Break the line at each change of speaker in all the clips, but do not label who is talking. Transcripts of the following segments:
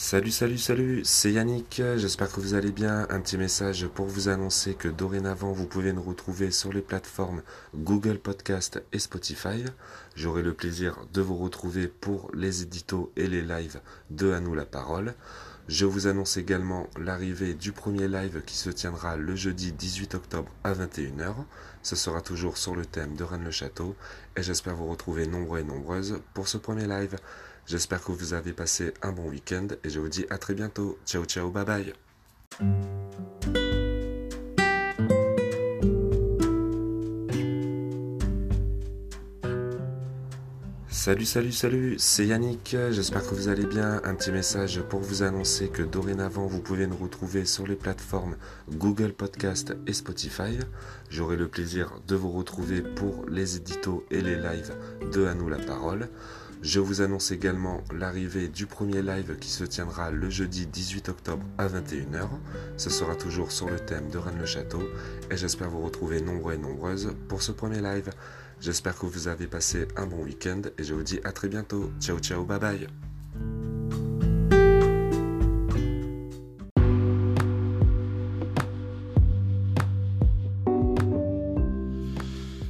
Salut, salut, salut, c'est Yannick, j'espère que vous allez bien. Un petit message pour vous annoncer que dorénavant vous pouvez nous retrouver sur les plateformes Google Podcast et Spotify. J'aurai le plaisir de vous retrouver pour les éditos et les lives de À nous la parole. Je vous annonce également l'arrivée du premier live qui se tiendra le jeudi 18 octobre à 21h. Ce sera toujours sur le thème de Rennes-le-Château et j'espère vous retrouver nombreux et nombreuses pour ce premier live. J'espère que vous avez passé un bon week-end et je vous dis à très bientôt. Ciao ciao, bye bye. Salut, salut, salut, c'est Yannick, j'espère que vous allez bien. Un petit message pour vous annoncer que dorénavant vous pouvez nous retrouver sur les plateformes Google Podcast et Spotify. J'aurai le plaisir de vous retrouver pour les éditos et les lives de À nous la parole. Je vous annonce également l'arrivée du premier live qui se tiendra le jeudi 18 octobre à 21h. Ce sera toujours sur le thème de Rennes-le-Château et j'espère vous retrouver nombreux et nombreuses pour ce premier live. J'espère que vous avez passé un bon week-end et je vous dis à très bientôt. Ciao ciao, bye bye.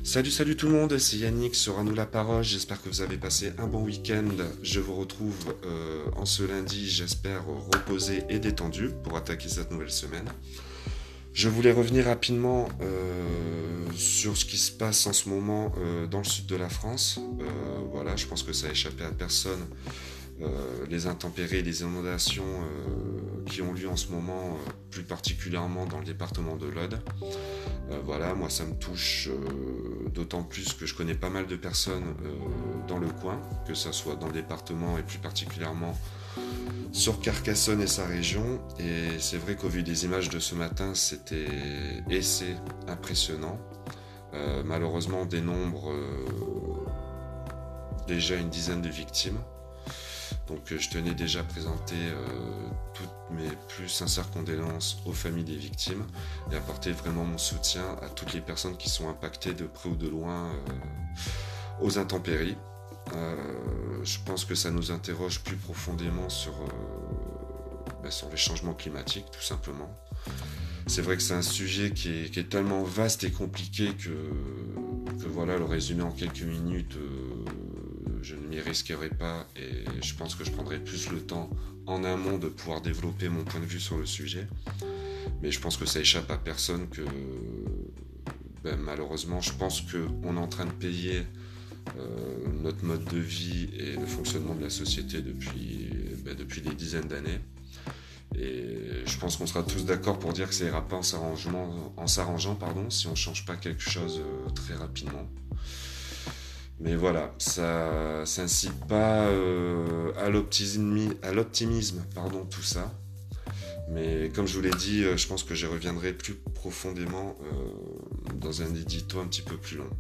Salut, salut tout le monde, c'est Yannick sur nous la parole. J'espère que vous avez passé un bon week-end. Je vous retrouve euh, en ce lundi, j'espère reposé et détendu pour attaquer cette nouvelle semaine. Je voulais revenir rapidement euh, sur ce qui se passe en ce moment euh, dans le sud de la France. voilà, je pense que ça a échappé à personne. Les intempéries, les inondations qui ont lieu en ce moment, plus particulièrement dans le département de l'Aude. Euh, voilà, moi ça me touche euh, d'autant plus que je connais pas mal de personnes euh, dans le coin, que ce soit dans le département et plus particulièrement sur Carcassonne et sa région. Et c'est vrai qu'au vu des images de ce matin, c'était assez impressionnant. malheureusement, on dénombre déjà une dizaine de victimes. Donc euh, je tenais déjà à présenter euh, toutes mes plus sincères condoléances aux familles des victimes et apporter vraiment mon soutien à toutes les personnes qui sont impactées de près ou de loin euh, aux intempéries. je pense que ça nous interroge plus profondément sur, ben, sur les changements climatiques tout simplement. C'est vrai que c'est un sujet qui est, tellement vaste et compliqué que, que voilà, le résumer en quelques minutes je ne m'y risquerai pas et je pense que je prendrai plus le temps en amont de pouvoir développer mon point de vue sur le sujet. Mais je pense que ça échappe à personne que ben, malheureusement je pense qu'on est en train de payer euh, notre mode de vie et le fonctionnement de la société depuis, ben, depuis des dizaines d'années. Et je pense qu'on sera tous d'accord pour dire que ça ira pas en s'arrangeant si on ne change pas quelque chose euh, très rapidement. Mais voilà, ça s'incite pas euh, à l'optimisme, pardon, tout ça. Mais comme je vous l'ai dit, euh, je pense que je reviendrai plus profondément euh, dans un édito un petit peu plus long.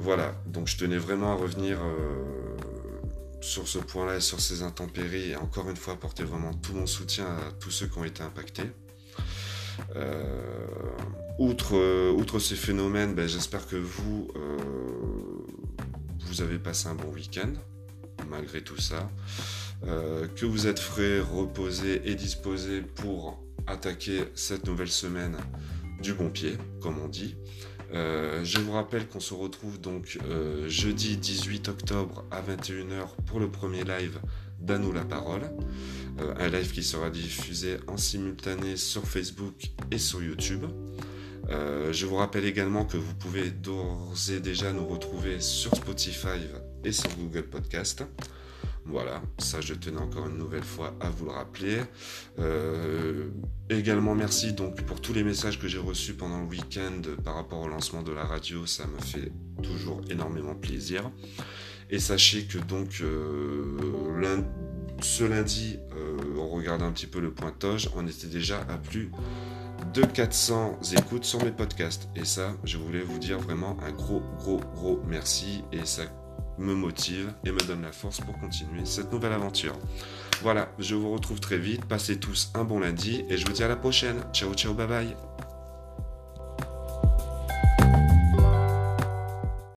voilà, donc je tenais vraiment à revenir sur ce point-là et sur ces intempéries et encore une fois apporter vraiment tout mon soutien à tous ceux qui ont été impactés. Outre, outre ces phénomènes, ben, j'espère que vous, vous avez passé un bon week-end, malgré tout ça. que vous êtes frais, reposé et disposé pour attaquer cette nouvelle semaine du bon pied, comme on dit. je vous rappelle qu'on se retrouve donc jeudi 18 octobre à 21h pour le premier live d'Anou la parole. Euh, un live qui sera diffusé en simultané sur Facebook et sur YouTube. Euh, je vous rappelle également que vous pouvez d'ores et déjà nous retrouver sur Spotify et sur Google Podcast. Voilà, ça je tenais encore une nouvelle fois à vous le rappeler. Euh, également merci donc pour tous les messages que j'ai reçus pendant le week-end par rapport au lancement de la radio, ça me fait toujours énormément plaisir. Et sachez que donc ce lundi, on regarde un petit peu le pointage, on était déjà à plus de 400 écoutes sur mes podcasts. Et ça, je voulais vous dire vraiment un gros, gros, gros merci. Et ça me motive et me donne la force pour continuer cette nouvelle aventure. Voilà, je vous retrouve très vite. Passez tous un bon lundi et je vous dis à la prochaine. Ciao, ciao, bye bye.